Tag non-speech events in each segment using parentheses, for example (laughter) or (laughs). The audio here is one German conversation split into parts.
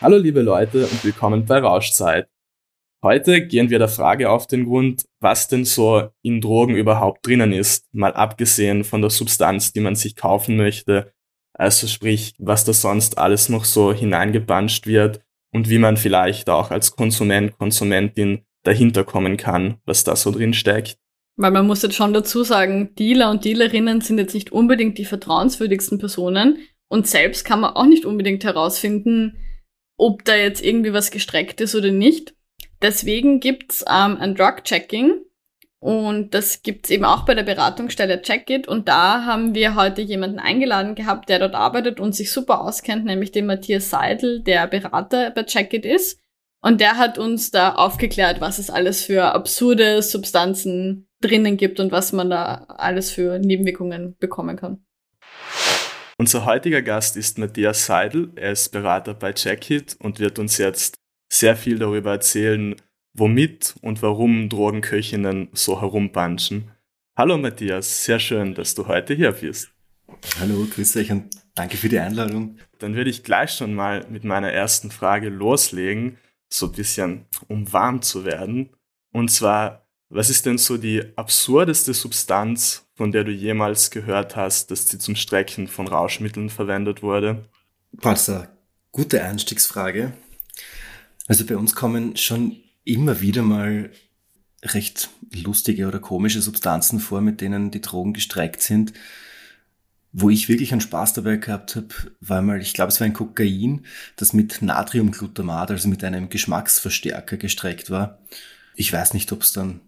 Hallo liebe Leute und willkommen bei Rauschzeit. Heute gehen wir der Frage auf den Grund, was denn so in Drogen überhaupt drinnen ist, mal abgesehen von der Substanz, die man sich kaufen möchte, also sprich, was da sonst alles noch so hineingebanscht wird und wie man vielleicht auch als Konsument, Konsumentin dahinter kommen kann, was da so drin steckt. Weil man muss jetzt schon dazu sagen, Dealer und Dealerinnen sind jetzt nicht unbedingt die vertrauenswürdigsten Personen und selbst kann man auch nicht unbedingt herausfinden, ob da jetzt irgendwie was gestreckt ist oder nicht. Deswegen gibt's ähm, ein Drug-Checking und das gibt's eben auch bei der Beratungsstelle Checkit und da haben wir heute jemanden eingeladen gehabt, der dort arbeitet und sich super auskennt, nämlich den Matthias Seidel, der Berater bei Checkit ist. Und der hat uns da aufgeklärt, was es alles für absurde Substanzen drinnen gibt und was man da alles für Nebenwirkungen bekommen kann. Unser heutiger Gast ist Matthias Seidel. Er ist Berater bei Jackit und wird uns jetzt sehr viel darüber erzählen, womit und warum Drogenköchinnen so herumpanschen. Hallo Matthias, sehr schön, dass du heute hier bist. Hallo, grüß euch und danke für die Einladung. Dann würde ich gleich schon mal mit meiner ersten Frage loslegen, so ein bisschen um warm zu werden. Und zwar, was ist denn so die absurdeste Substanz, von der du jemals gehört hast, dass sie zum Strecken von Rauschmitteln verwendet wurde? Eine gute Einstiegsfrage. Also bei uns kommen schon immer wieder mal recht lustige oder komische Substanzen vor, mit denen die Drogen gestreckt sind. Wo ich wirklich einen Spaß dabei gehabt habe, war mal, ich glaube, es war ein Kokain, das mit Natriumglutamat, also mit einem Geschmacksverstärker gestreckt war. Ich weiß nicht, ob es dann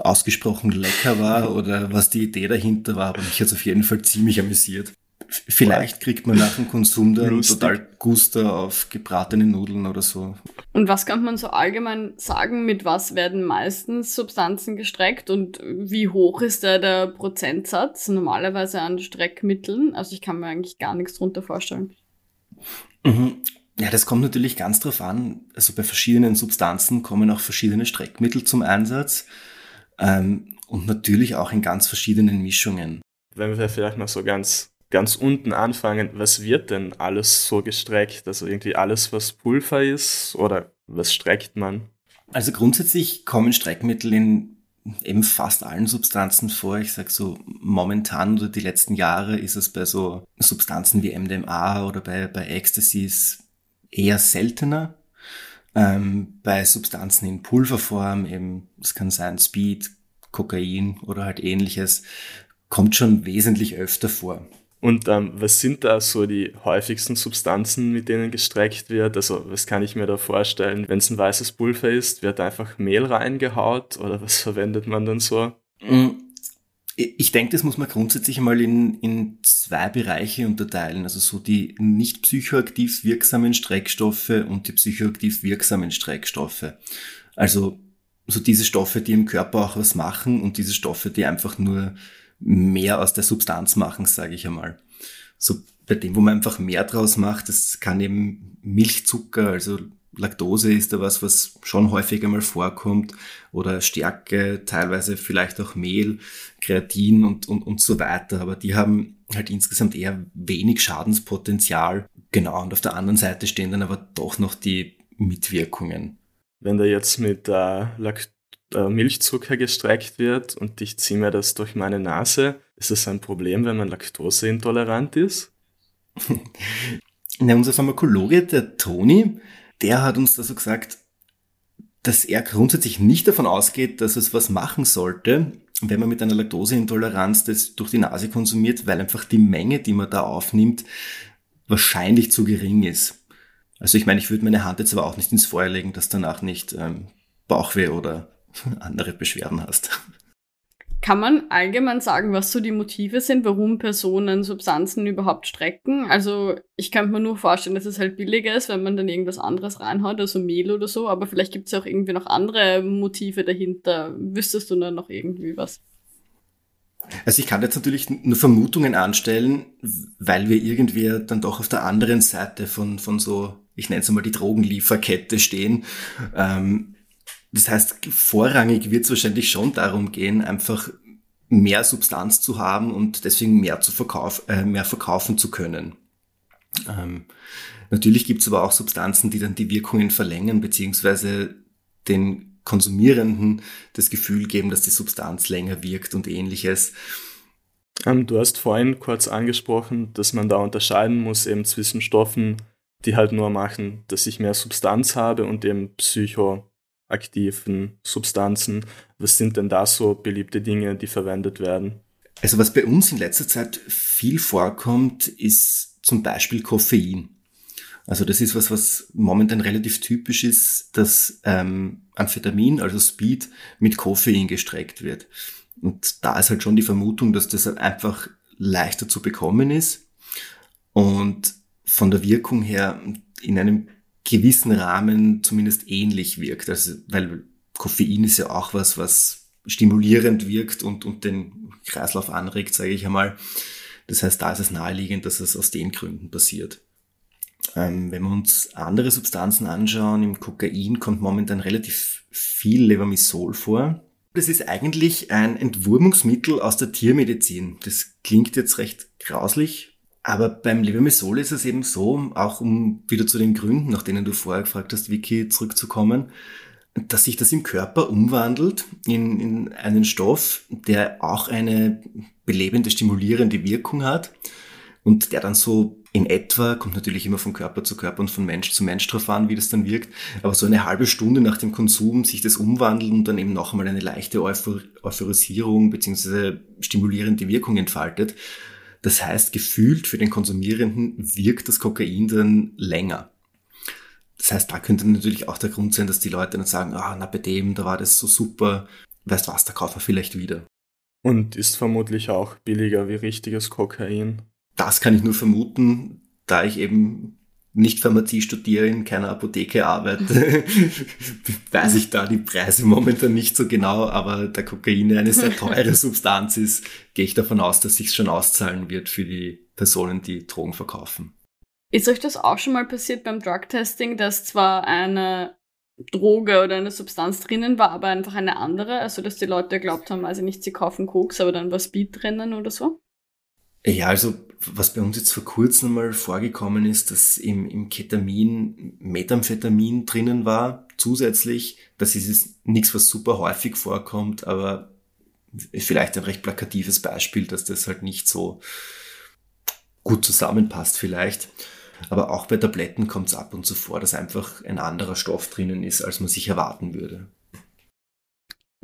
ausgesprochen lecker war oder was die Idee dahinter war, aber mich hat es auf jeden Fall ziemlich amüsiert. Vielleicht kriegt man nach dem Konsum dann Lustig. total Guster auf gebratene Nudeln oder so. Und was kann man so allgemein sagen, mit was werden meistens Substanzen gestreckt und wie hoch ist da der Prozentsatz normalerweise an Streckmitteln? Also ich kann mir eigentlich gar nichts drunter vorstellen. Mhm. Ja, das kommt natürlich ganz drauf an. Also bei verschiedenen Substanzen kommen auch verschiedene Streckmittel zum Einsatz. Ähm, und natürlich auch in ganz verschiedenen Mischungen. Wenn wir vielleicht mal so ganz, ganz unten anfangen, was wird denn alles so gestreckt? Also irgendwie alles, was Pulver ist oder was streckt man? Also grundsätzlich kommen Streckmittel in eben fast allen Substanzen vor. Ich sag so, momentan oder die letzten Jahre ist es bei so Substanzen wie MDMA oder bei, bei Ecstasies eher seltener. Ähm, bei Substanzen in Pulverform, eben, es kann sein Speed, Kokain oder halt ähnliches, kommt schon wesentlich öfter vor. Und ähm, was sind da so die häufigsten Substanzen, mit denen gestreckt wird? Also was kann ich mir da vorstellen? Wenn es ein weißes Pulver ist, wird einfach Mehl reingehaut oder was verwendet man dann so? Mm, ich denke, das muss man grundsätzlich mal in, in zwei Bereiche unterteilen. Also so die nicht psychoaktiv wirksamen Streckstoffe und die psychoaktiv wirksamen Streckstoffe. Also so diese Stoffe, die im Körper auch was machen und diese Stoffe, die einfach nur mehr aus der Substanz machen, sage ich einmal. So bei dem, wo man einfach mehr draus macht, das kann eben Milchzucker, also Laktose ist da was, was schon häufiger mal vorkommt oder Stärke, teilweise vielleicht auch Mehl, Kreatin und, und, und so weiter. Aber die haben halt insgesamt eher wenig Schadenspotenzial. Genau, und auf der anderen Seite stehen dann aber doch noch die Mitwirkungen wenn da jetzt mit äh, Lakt äh, Milchzucker gestreckt wird und ich ziehe mir das durch meine Nase, ist das ein Problem, wenn man laktoseintolerant ist? (laughs) Na, unser Pharmakologe, der Toni, der hat uns da so gesagt, dass er grundsätzlich nicht davon ausgeht, dass es was machen sollte, wenn man mit einer Laktoseintoleranz das durch die Nase konsumiert, weil einfach die Menge, die man da aufnimmt, wahrscheinlich zu gering ist. Also ich meine, ich würde meine Hand jetzt aber auch nicht ins Feuer legen, dass danach nicht ähm, Bauchweh oder (laughs) andere Beschwerden hast. Kann man allgemein sagen, was so die Motive sind, warum Personen Substanzen überhaupt strecken? Also ich könnte mir nur vorstellen, dass es halt billiger ist, wenn man dann irgendwas anderes reinhaut, also Mehl oder so, aber vielleicht gibt es auch irgendwie noch andere Motive dahinter. Wüsstest du da noch irgendwie was? Also ich kann jetzt natürlich nur Vermutungen anstellen, weil wir irgendwie dann doch auf der anderen Seite von, von so, ich nenne es mal die Drogenlieferkette stehen. Ähm, das heißt, vorrangig wird es wahrscheinlich schon darum gehen, einfach mehr Substanz zu haben und deswegen mehr zu verkauf, äh, mehr verkaufen zu können. Ähm, natürlich gibt es aber auch Substanzen, die dann die Wirkungen verlängern, beziehungsweise den Konsumierenden das Gefühl geben, dass die Substanz länger wirkt und ähnliches. Ähm, du hast vorhin kurz angesprochen, dass man da unterscheiden muss eben zwischen Stoffen, die halt nur machen, dass ich mehr Substanz habe und eben Psycho aktiven Substanzen. Was sind denn da so beliebte Dinge, die verwendet werden? Also was bei uns in letzter Zeit viel vorkommt, ist zum Beispiel Koffein. Also das ist was, was momentan relativ typisch ist, dass ähm, Amphetamin, also Speed, mit Koffein gestreckt wird. Und da ist halt schon die Vermutung, dass das einfach leichter zu bekommen ist und von der Wirkung her in einem gewissen Rahmen zumindest ähnlich wirkt. Also, weil Koffein ist ja auch was, was stimulierend wirkt und, und den Kreislauf anregt, sage ich einmal. Das heißt, da ist es naheliegend, dass es aus den Gründen passiert. Ähm, wenn wir uns andere Substanzen anschauen, im Kokain kommt momentan relativ viel Levamisol vor. Das ist eigentlich ein Entwurmungsmittel aus der Tiermedizin. Das klingt jetzt recht grauslich, aber beim Levamisol ist es eben so, auch um wieder zu den Gründen, nach denen du vorher gefragt hast, Vicky, zurückzukommen, dass sich das im Körper umwandelt in, in einen Stoff, der auch eine belebende, stimulierende Wirkung hat und der dann so in etwa, kommt natürlich immer von Körper zu Körper und von Mensch zu Mensch drauf an, wie das dann wirkt, aber so eine halbe Stunde nach dem Konsum sich das umwandelt und dann eben noch einmal eine leichte Euphor Euphorisierung bzw. stimulierende Wirkung entfaltet. Das heißt, gefühlt für den Konsumierenden wirkt das Kokain dann länger. Das heißt, da könnte natürlich auch der Grund sein, dass die Leute dann sagen, ah, na bei dem, da war das so super, weißt was, da kaufen wir vielleicht wieder. Und ist vermutlich auch billiger wie richtiges Kokain. Das kann ich nur vermuten, da ich eben nicht Pharmazie studiere, in keiner Apotheke arbeite, (laughs) weiß ich da die Preise momentan nicht so genau, aber da Kokain eine sehr (laughs) teure Substanz ist, gehe ich davon aus, dass sich schon auszahlen wird für die Personen, die Drogen verkaufen. Ist euch das auch schon mal passiert beim Drug-Testing, dass zwar eine Droge oder eine Substanz drinnen war, aber einfach eine andere? Also, dass die Leute geglaubt haben, also nicht, sie kaufen Koks, aber dann war Speed drinnen oder so? Ja, also was bei uns jetzt vor kurzem mal vorgekommen ist, dass im, im Ketamin Methamphetamin drinnen war, zusätzlich. Das ist nichts, was super häufig vorkommt, aber vielleicht ein recht plakatives Beispiel, dass das halt nicht so gut zusammenpasst vielleicht. Aber auch bei Tabletten kommt es ab und zu vor, dass einfach ein anderer Stoff drinnen ist, als man sich erwarten würde.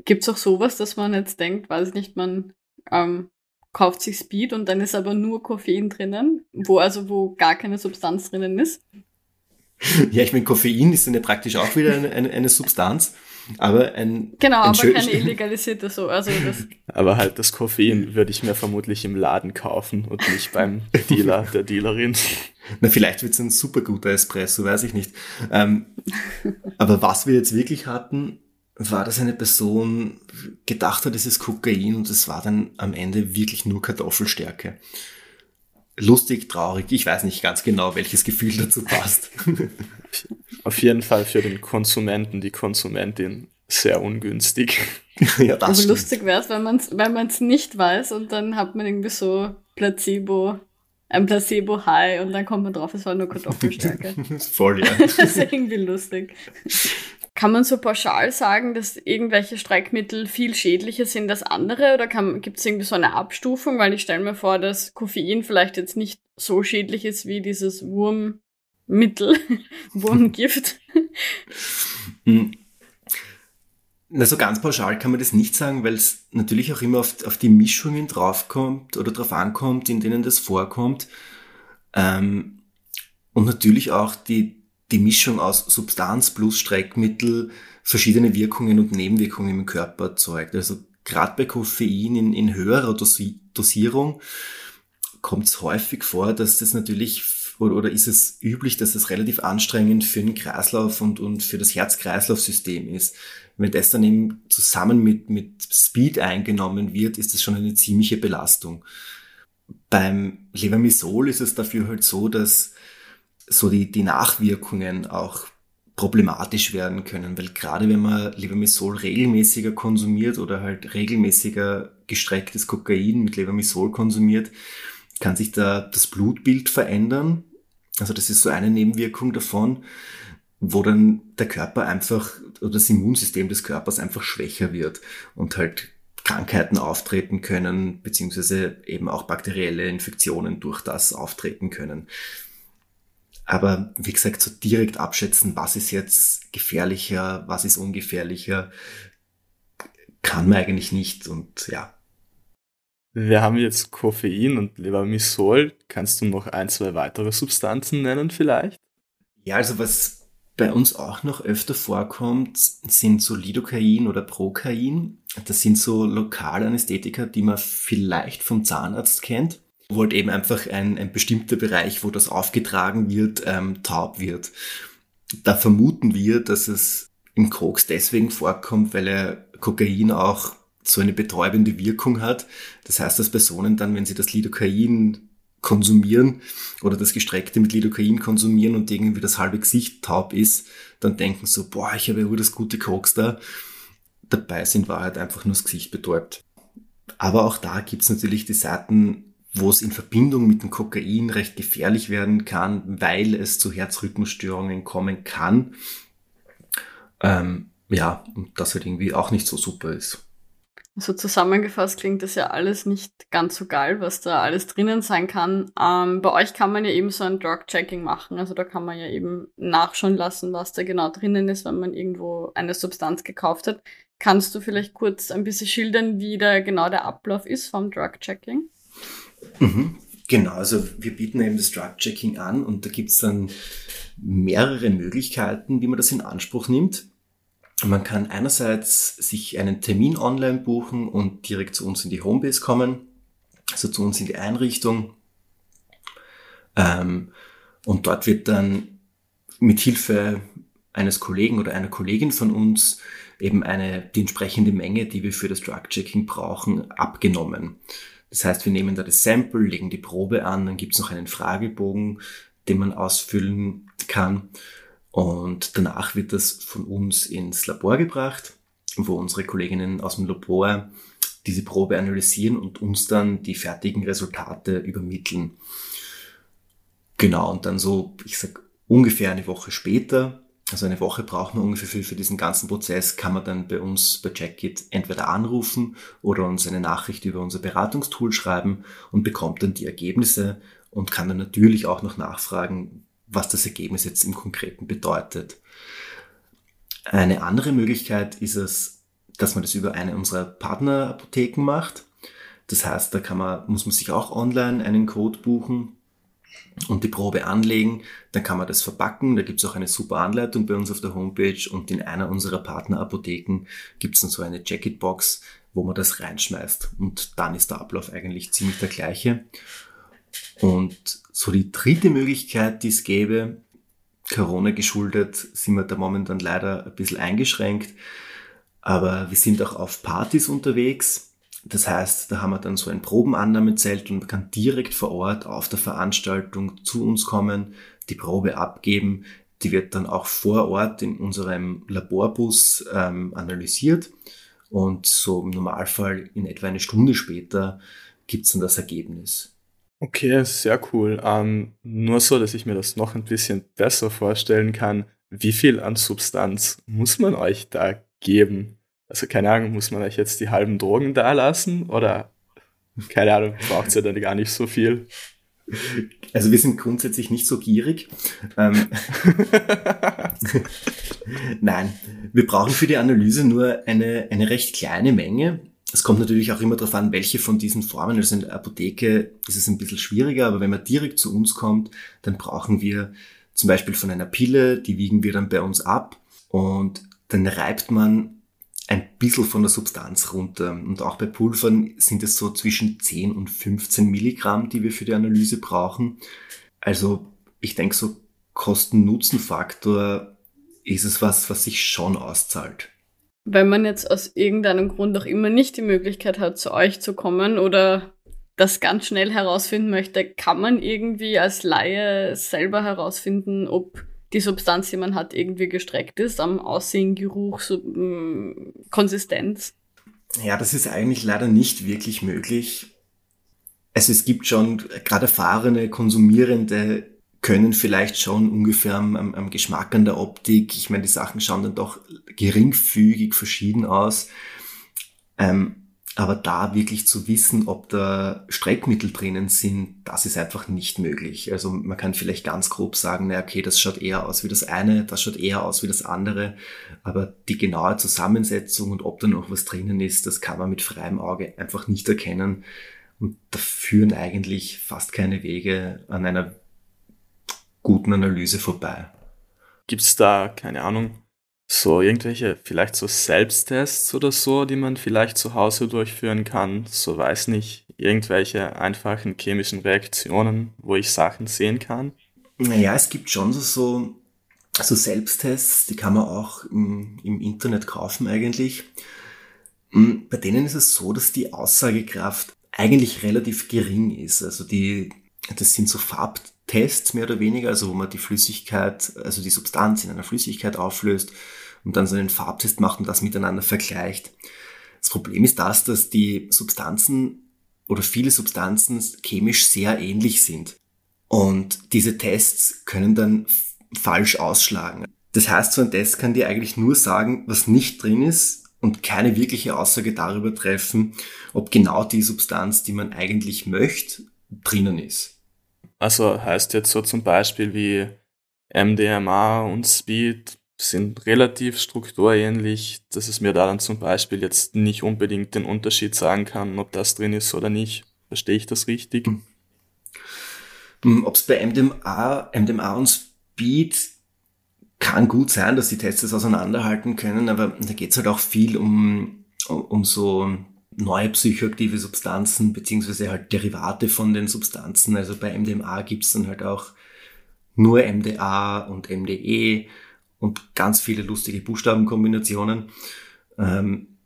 Gibt es auch sowas, dass man jetzt denkt, weiß nicht, man ähm, kauft sich Speed und dann ist aber nur Koffein drinnen, wo also wo gar keine Substanz drinnen ist. Ja, ich meine, Koffein ist dann ja praktisch auch wieder eine, eine, eine Substanz, aber ein Genau, ein aber keine (laughs) illegalisierte so. Also das aber halt das Koffein würde ich mir vermutlich im Laden kaufen und nicht beim Dealer, der Dealerin. Na, vielleicht wird es ein super guter Espresso, weiß ich nicht. Ähm, aber was wir jetzt wirklich hatten, war, dass eine Person gedacht hat, es ist Kokain und es war dann am Ende wirklich nur Kartoffelstärke. Lustig, traurig, ich weiß nicht ganz genau, welches Gefühl dazu passt. (laughs) Auf jeden Fall für den Konsumenten, die Konsumentin sehr ungünstig. (laughs) ja, das Aber lustig wäre es, wenn man es wenn man's nicht weiß und dann hat man irgendwie so Placebo, ein Placebo-High und dann kommt man drauf, es war nur (laughs) Kartoffelstärke. Voll, ja. das ist irgendwie lustig. Kann man so pauschal sagen, dass irgendwelche Streckmittel viel schädlicher sind als andere oder gibt es irgendwie so eine Abstufung? Weil ich stelle mir vor, dass Koffein vielleicht jetzt nicht so schädlich ist wie dieses Wurmmittel, (laughs) Wurmgift. Hm. Na, so ganz pauschal kann man das nicht sagen, weil es natürlich auch immer auf, auf die Mischungen draufkommt oder drauf ankommt, in denen das vorkommt. Ähm, und natürlich auch die, die Mischung aus Substanz plus Streckmittel verschiedene Wirkungen und Nebenwirkungen im Körper erzeugt. Also gerade bei Koffein in, in höherer Dosi Dosierung kommt es häufig vor, dass das natürlich oder, oder ist es üblich, dass es relativ anstrengend für den Kreislauf und, und für das Herz-Kreislauf-System ist. Wenn das dann eben zusammen mit, mit Speed eingenommen wird, ist das schon eine ziemliche Belastung. Beim Levamisol ist es dafür halt so, dass so die, die Nachwirkungen auch problematisch werden können, weil gerade wenn man Levamisol regelmäßiger konsumiert oder halt regelmäßiger gestrecktes Kokain mit Levamisol konsumiert, kann sich da das Blutbild verändern. Also das ist so eine Nebenwirkung davon, wo dann der Körper einfach oder das Immunsystem des Körpers einfach schwächer wird und halt Krankheiten auftreten können, beziehungsweise eben auch bakterielle Infektionen durch das auftreten können. Aber wie gesagt, so direkt abschätzen, was ist jetzt gefährlicher, was ist ungefährlicher, kann man eigentlich nicht und ja. Wir haben jetzt Koffein und Levamisol. Kannst du noch ein, zwei weitere Substanzen nennen vielleicht? Ja, also was bei uns auch noch öfter vorkommt, sind so Lidocain oder Procain. Das sind so Lokalanästhetika, die man vielleicht vom Zahnarzt kennt wo halt eben einfach ein, ein bestimmter Bereich, wo das aufgetragen wird, ähm, taub wird. Da vermuten wir, dass es im Koks deswegen vorkommt, weil er Kokain auch so eine betäubende Wirkung hat. Das heißt, dass Personen dann, wenn sie das Lidocain konsumieren oder das Gestreckte mit Lidocain konsumieren und irgendwie das halbe Gesicht taub ist, dann denken so, boah, ich habe ja nur das gute Koks da. Dabei sind Wahrheit einfach nur das Gesicht betäubt. Aber auch da gibt's natürlich die Seiten, wo es in Verbindung mit dem Kokain recht gefährlich werden kann, weil es zu Herzrhythmusstörungen kommen kann. Ähm, ja, und das halt irgendwie auch nicht so super ist. So zusammengefasst klingt das ja alles nicht ganz so geil, was da alles drinnen sein kann. Ähm, bei euch kann man ja eben so ein Drug-Checking machen. Also da kann man ja eben nachschauen lassen, was da genau drinnen ist, wenn man irgendwo eine Substanz gekauft hat. Kannst du vielleicht kurz ein bisschen schildern, wie da genau der Ablauf ist vom Drug-Checking? Mhm. Genau, also wir bieten eben das Drug-Checking an und da gibt's dann mehrere Möglichkeiten, wie man das in Anspruch nimmt. Man kann einerseits sich einen Termin online buchen und direkt zu uns in die Homebase kommen, also zu uns in die Einrichtung. Ähm, und dort wird dann mit Hilfe eines Kollegen oder einer Kollegin von uns eben eine, die entsprechende Menge, die wir für das Drug-Checking brauchen, abgenommen. Das heißt, wir nehmen da das Sample, legen die Probe an, dann gibt es noch einen Fragebogen, den man ausfüllen kann. Und danach wird das von uns ins Labor gebracht, wo unsere Kolleginnen aus dem Labor diese Probe analysieren und uns dann die fertigen Resultate übermitteln. Genau, und dann so, ich sag ungefähr eine Woche später also eine Woche braucht man ungefähr für, für diesen ganzen Prozess, kann man dann bei uns bei Checkit entweder anrufen oder uns eine Nachricht über unser Beratungstool schreiben und bekommt dann die Ergebnisse und kann dann natürlich auch noch nachfragen, was das Ergebnis jetzt im Konkreten bedeutet. Eine andere Möglichkeit ist es, dass man das über eine unserer Partnerapotheken macht. Das heißt, da kann man, muss man sich auch online einen Code buchen und die Probe anlegen, dann kann man das verpacken. Da gibt es auch eine super Anleitung bei uns auf der Homepage und in einer unserer Partnerapotheken gibt es dann so eine Jacket-Box, wo man das reinschmeißt. Und dann ist der Ablauf eigentlich ziemlich der gleiche. Und so die dritte Möglichkeit, die es gäbe, Corona geschuldet, sind wir da momentan leider ein bisschen eingeschränkt. Aber wir sind auch auf Partys unterwegs das heißt, da haben wir dann so ein Probenannahmezelt und man kann direkt vor Ort auf der Veranstaltung zu uns kommen, die Probe abgeben. Die wird dann auch vor Ort in unserem Laborbus ähm, analysiert und so im Normalfall in etwa eine Stunde später gibt's dann das Ergebnis. Okay, sehr cool. Ähm, nur so, dass ich mir das noch ein bisschen besser vorstellen kann. Wie viel an Substanz muss man euch da geben? Also keine Ahnung, muss man euch jetzt die halben Drogen da lassen oder keine Ahnung, braucht es ja dann gar nicht so viel. Also wir sind grundsätzlich nicht so gierig. Ähm (laughs) Nein, wir brauchen für die Analyse nur eine, eine recht kleine Menge. Es kommt natürlich auch immer darauf an, welche von diesen Formen. Also in der Apotheke ist es ein bisschen schwieriger, aber wenn man direkt zu uns kommt, dann brauchen wir zum Beispiel von einer Pille, die wiegen wir dann bei uns ab und dann reibt man ein bisschen von der Substanz runter. Und auch bei Pulvern sind es so zwischen 10 und 15 Milligramm, die wir für die Analyse brauchen. Also ich denke, so Kosten-Nutzen-Faktor ist es was, was sich schon auszahlt. Wenn man jetzt aus irgendeinem Grund auch immer nicht die Möglichkeit hat, zu euch zu kommen oder das ganz schnell herausfinden möchte, kann man irgendwie als Laie selber herausfinden, ob die Substanz, die man hat, irgendwie gestreckt ist, am Aussehen, Geruch, so, mh, mm, Konsistenz? Ja, das ist eigentlich leider nicht wirklich möglich. Also es gibt schon gerade erfahrene Konsumierende können vielleicht schon ungefähr am, am Geschmack an der Optik. Ich meine, die Sachen schauen dann doch geringfügig verschieden aus. Ähm, aber da wirklich zu wissen, ob da Streckmittel drinnen sind, das ist einfach nicht möglich. Also man kann vielleicht ganz grob sagen, na okay, das schaut eher aus wie das eine, das schaut eher aus wie das andere. Aber die genaue Zusammensetzung und ob da noch was drinnen ist, das kann man mit freiem Auge einfach nicht erkennen. Und da führen eigentlich fast keine Wege an einer guten Analyse vorbei. Gibt es da, keine Ahnung, so irgendwelche, vielleicht so Selbsttests oder so, die man vielleicht zu Hause durchführen kann. So weiß nicht, irgendwelche einfachen chemischen Reaktionen, wo ich Sachen sehen kann. Naja, es gibt schon so, so Selbsttests, die kann man auch im, im Internet kaufen eigentlich. Hm, bei denen ist es so, dass die Aussagekraft eigentlich relativ gering ist. Also die, das sind so Farbtests mehr oder weniger, also wo man die Flüssigkeit, also die Substanz in einer Flüssigkeit auflöst und dann so einen Farbtest macht und das miteinander vergleicht. Das Problem ist das, dass die Substanzen oder viele Substanzen chemisch sehr ähnlich sind. Und diese Tests können dann falsch ausschlagen. Das heißt, so ein Test kann dir eigentlich nur sagen, was nicht drin ist und keine wirkliche Aussage darüber treffen, ob genau die Substanz, die man eigentlich möchte, drinnen ist. Also heißt jetzt so zum Beispiel wie MDMA und Speed sind relativ strukturähnlich, dass es mir da dann zum Beispiel jetzt nicht unbedingt den Unterschied sagen kann, ob das drin ist oder nicht. Verstehe ich das richtig? Hm. hm ob es bei MDMA, MDMA und Speed kann gut sein, dass die Tests das auseinanderhalten können, aber da geht es halt auch viel um, um so neue psychoaktive Substanzen, beziehungsweise halt Derivate von den Substanzen. Also bei MDMA gibt es dann halt auch nur MDA und MDE und ganz viele lustige Buchstabenkombinationen. Ähm,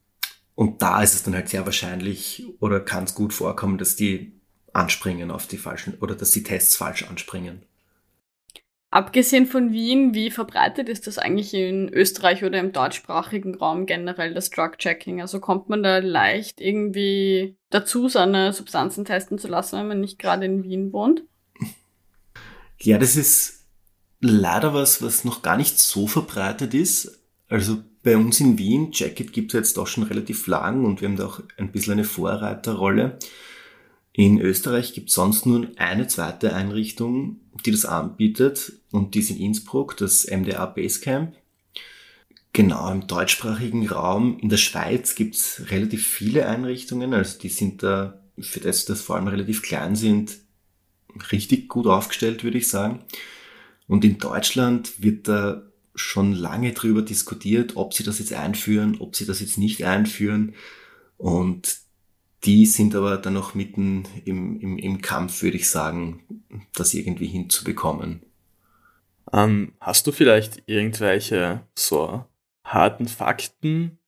und da ist es dann halt sehr wahrscheinlich oder kann es gut vorkommen, dass die anspringen auf die falschen oder dass die Tests falsch anspringen. Abgesehen von Wien, wie verbreitet ist das eigentlich in Österreich oder im deutschsprachigen Raum generell, das Drug-Checking? Also kommt man da leicht irgendwie dazu, seine Substanzen testen zu lassen, wenn man nicht gerade in Wien wohnt? Ja, das ist leider was, was noch gar nicht so verbreitet ist. Also bei uns in Wien, Jacket gibt es jetzt auch schon relativ lang und wir haben da auch ein bisschen eine Vorreiterrolle. In Österreich gibt es sonst nur eine zweite Einrichtung, die das anbietet und die ist in Innsbruck, das MDA Basecamp. Genau, im deutschsprachigen Raum. In der Schweiz gibt es relativ viele Einrichtungen, also die sind da, für das, dass vor allem relativ klein sind, richtig gut aufgestellt, würde ich sagen. Und in Deutschland wird da schon lange drüber diskutiert, ob sie das jetzt einführen, ob sie das jetzt nicht einführen. Und die sind aber dann noch mitten im, im, im Kampf, würde ich sagen, das irgendwie hinzubekommen. Ähm, hast du vielleicht irgendwelche so harten Fakten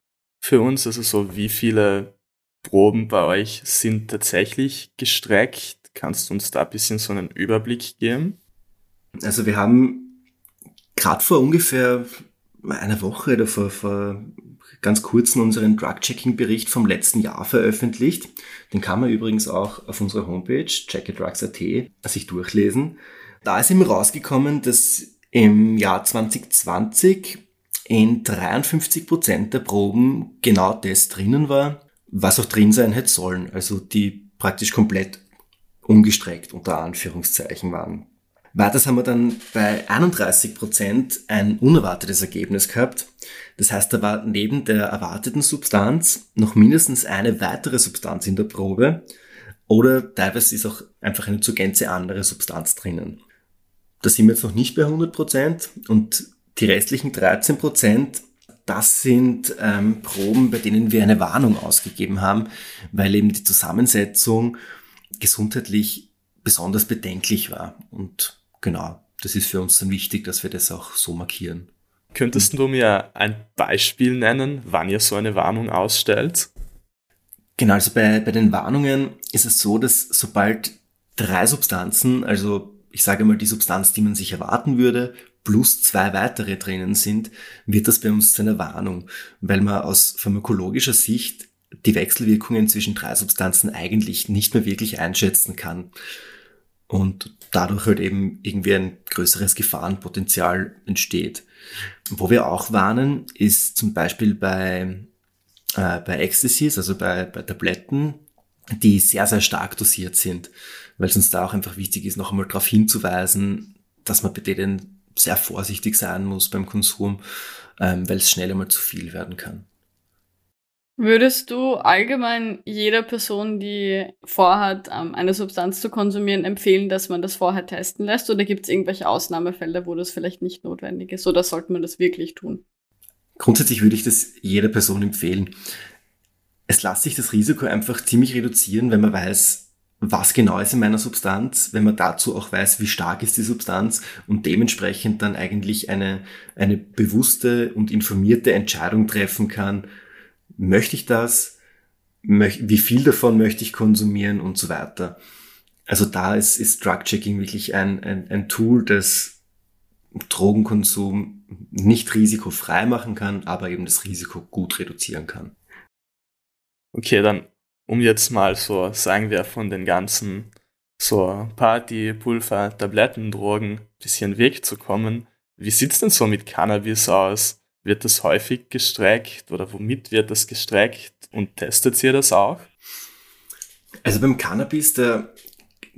für uns? Also so wie viele Proben bei euch sind tatsächlich gestreckt? Kannst du uns da ein bisschen so einen Überblick geben? Also wir haben gerade vor ungefähr einer Woche oder vor, vor ganz kurzem unseren Drug-Checking-Bericht vom letzten Jahr veröffentlicht. Den kann man übrigens auch auf unserer Homepage checkadrugs.at sich durchlesen. Da ist eben rausgekommen, dass im Jahr 2020 in 53 Prozent der Proben genau das drinnen war, was auch drin sein hätte sollen. Also die praktisch komplett ungestreckt unter Anführungszeichen waren. Weiters haben wir dann bei 31 Prozent ein unerwartetes Ergebnis gehabt. Das heißt, da war neben der erwarteten Substanz noch mindestens eine weitere Substanz in der Probe oder teilweise ist auch einfach eine zur Gänze andere Substanz drinnen. Da sind wir jetzt noch nicht bei 100 Prozent und die restlichen 13 Prozent, das sind ähm, Proben, bei denen wir eine Warnung ausgegeben haben, weil eben die Zusammensetzung gesundheitlich besonders bedenklich war. Und genau, das ist für uns dann wichtig, dass wir das auch so markieren. Könntest du mir ein Beispiel nennen, wann ihr so eine Warnung ausstellt? Genau, also bei, bei den Warnungen ist es so, dass sobald drei Substanzen, also ich sage mal die Substanz, die man sich erwarten würde, plus zwei weitere drinnen sind, wird das bei uns zu einer Warnung, weil man aus pharmakologischer Sicht die Wechselwirkungen zwischen drei Substanzen eigentlich nicht mehr wirklich einschätzen kann. Und dadurch halt eben irgendwie ein größeres Gefahrenpotenzial entsteht. Wo wir auch warnen, ist zum Beispiel bei, äh, bei Ecstasies, also bei, bei Tabletten, die sehr, sehr stark dosiert sind, weil es uns da auch einfach wichtig ist, noch einmal darauf hinzuweisen, dass man bei denen sehr vorsichtig sein muss beim Konsum, ähm, weil es schnell einmal zu viel werden kann. Würdest du allgemein jeder Person, die vorhat, ähm, eine Substanz zu konsumieren, empfehlen, dass man das vorher testen lässt? Oder gibt es irgendwelche Ausnahmefälle, wo das vielleicht nicht notwendig ist? Oder sollte man das wirklich tun? Grundsätzlich würde ich das jeder Person empfehlen. Es lässt sich das Risiko einfach ziemlich reduzieren, wenn man weiß, was genau ist in meiner Substanz, wenn man dazu auch weiß, wie stark ist die Substanz und dementsprechend dann eigentlich eine, eine bewusste und informierte Entscheidung treffen kann, möchte ich das, wie viel davon möchte ich konsumieren und so weiter. Also da ist, ist Drug-Checking wirklich ein, ein, ein Tool, das Drogenkonsum nicht risikofrei machen kann, aber eben das Risiko gut reduzieren kann. Okay, dann um jetzt mal so, sagen wir, von den ganzen so Party, Pulver, Tabletten, Drogen bisschen wegzukommen. Wie sieht's denn so mit Cannabis aus? Wird das häufig gestreckt oder womit wird das gestreckt und testet ihr das auch? Also beim Cannabis, da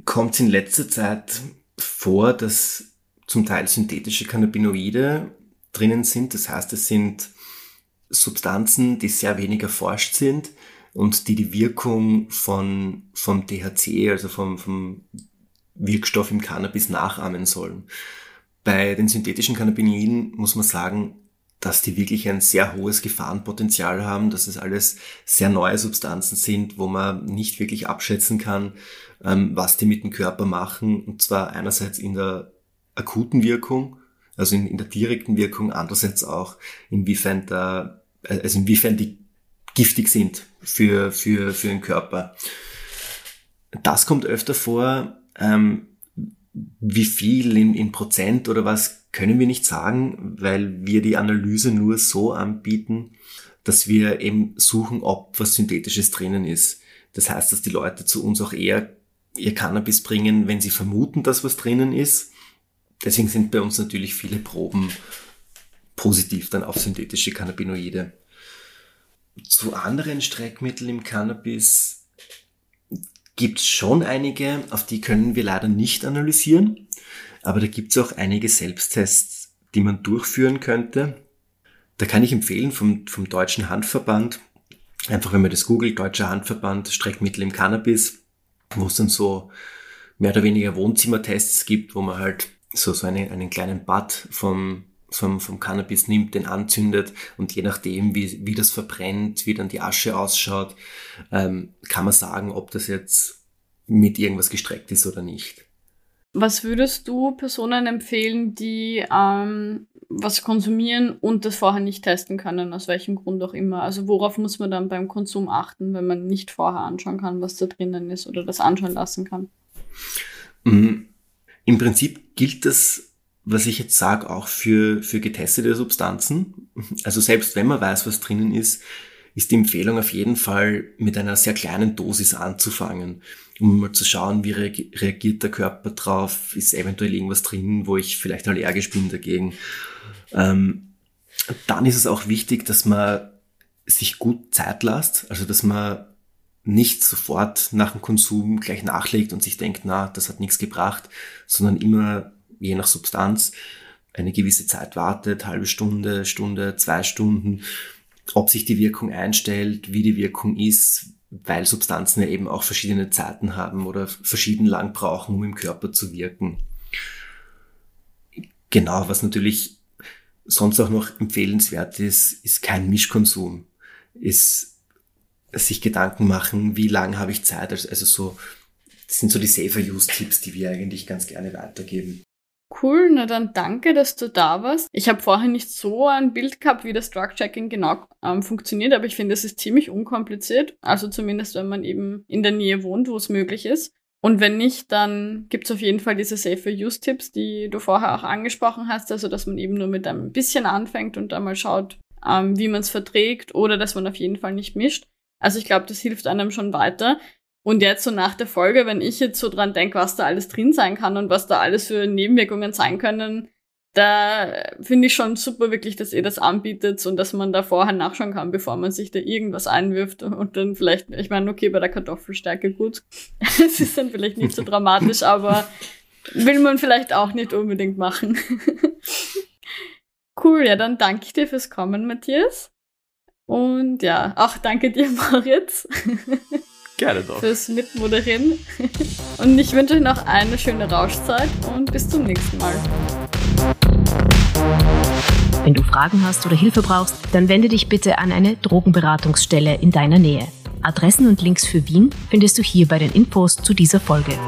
kommt es in letzter Zeit vor, dass zum Teil synthetische Cannabinoide drinnen sind. Das heißt, es sind Substanzen, die sehr wenig erforscht sind und die die Wirkung von, vom THC, also vom, vom Wirkstoff im Cannabis nachahmen sollen. Bei den synthetischen Cannabinoiden muss man sagen, dass die wirklich ein sehr hohes Gefahrenpotenzial haben, dass es alles sehr neue Substanzen sind, wo man nicht wirklich abschätzen kann, ähm, was die mit dem Körper machen. Und zwar einerseits in der akuten Wirkung, also in, in der direkten Wirkung, andererseits auch inwiefern da, also inwiefern die giftig sind für, für, für den Körper. Das kommt öfter vor. Ähm, wie viel in, in Prozent oder was können wir nicht sagen, weil wir die Analyse nur so anbieten, dass wir eben suchen, ob was Synthetisches drinnen ist. Das heißt, dass die Leute zu uns auch eher ihr Cannabis bringen, wenn sie vermuten, dass was drinnen ist. Deswegen sind bei uns natürlich viele Proben positiv dann auf synthetische Cannabinoide. Zu anderen Streckmitteln im Cannabis gibt es schon einige, auf die können wir leider nicht analysieren. Aber da gibt es auch einige Selbsttests, die man durchführen könnte. Da kann ich empfehlen vom, vom Deutschen Handverband, einfach wenn man das googelt, Deutscher Handverband, Streckmittel im Cannabis, wo es dann so mehr oder weniger Wohnzimmertests gibt, wo man halt so, so einen, einen kleinen Bad vom, vom, vom Cannabis nimmt, den anzündet und je nachdem, wie, wie das verbrennt, wie dann die Asche ausschaut, ähm, kann man sagen, ob das jetzt mit irgendwas gestreckt ist oder nicht. Was würdest du Personen empfehlen, die ähm, was konsumieren und das vorher nicht testen können, aus welchem Grund auch immer? Also worauf muss man dann beim Konsum achten, wenn man nicht vorher anschauen kann, was da drinnen ist oder das anschauen lassen kann? Mhm. Im Prinzip gilt das, was ich jetzt sage, auch für, für getestete Substanzen. Also selbst wenn man weiß, was drinnen ist, ist die Empfehlung auf jeden Fall mit einer sehr kleinen Dosis anzufangen, um mal zu schauen, wie reagiert der Körper drauf, ist eventuell irgendwas drin, wo ich vielleicht allergisch bin dagegen. Ähm, dann ist es auch wichtig, dass man sich gut Zeit lässt, also dass man nicht sofort nach dem Konsum gleich nachlegt und sich denkt, na, das hat nichts gebracht, sondern immer je nach Substanz eine gewisse Zeit wartet, halbe Stunde, Stunde, zwei Stunden ob sich die Wirkung einstellt, wie die Wirkung ist, weil Substanzen ja eben auch verschiedene Zeiten haben oder verschieden lang brauchen, um im Körper zu wirken. Genau, was natürlich sonst auch noch empfehlenswert ist, ist kein Mischkonsum. Ist sich Gedanken machen, wie lange habe ich Zeit. Also so, das sind so die Safer-Use-Tipps, die wir eigentlich ganz gerne weitergeben. Cool, na dann danke, dass du da warst. Ich habe vorher nicht so ein Bild gehabt, wie das Drug-Checking genau ähm, funktioniert, aber ich finde, es ist ziemlich unkompliziert. Also zumindest, wenn man eben in der Nähe wohnt, wo es möglich ist. Und wenn nicht, dann gibt's auf jeden Fall diese Safer-Use-Tipps, die du vorher auch angesprochen hast, also dass man eben nur mit einem bisschen anfängt und dann mal schaut, ähm, wie man es verträgt oder dass man auf jeden Fall nicht mischt. Also ich glaube, das hilft einem schon weiter. Und jetzt so nach der Folge, wenn ich jetzt so dran denke, was da alles drin sein kann und was da alles für Nebenwirkungen sein können, da finde ich schon super wirklich, dass ihr das anbietet und dass man da vorher nachschauen kann, bevor man sich da irgendwas einwirft und dann vielleicht, ich meine, okay, bei der Kartoffelstärke gut. (laughs) Es ist dann vielleicht nicht so dramatisch, (laughs) aber will man vielleicht auch nicht unbedingt machen. (laughs) cool, ja, dann danke ich dir fürs Kommen, Matthias. Und ja, auch danke dir, Moritz. Gerne doch. Fürs Mitmoderieren. (laughs) Und ich wünsche euch noch eine schöne Rauschzeit und bis zum nächsten Mal. Wenn du Fragen hast oder Hilfe brauchst, dann wende dich bitte an eine Drogenberatungsstelle in deiner Nähe. Adressen und Links für Wien findest du hier bei den Infos zu dieser Folge.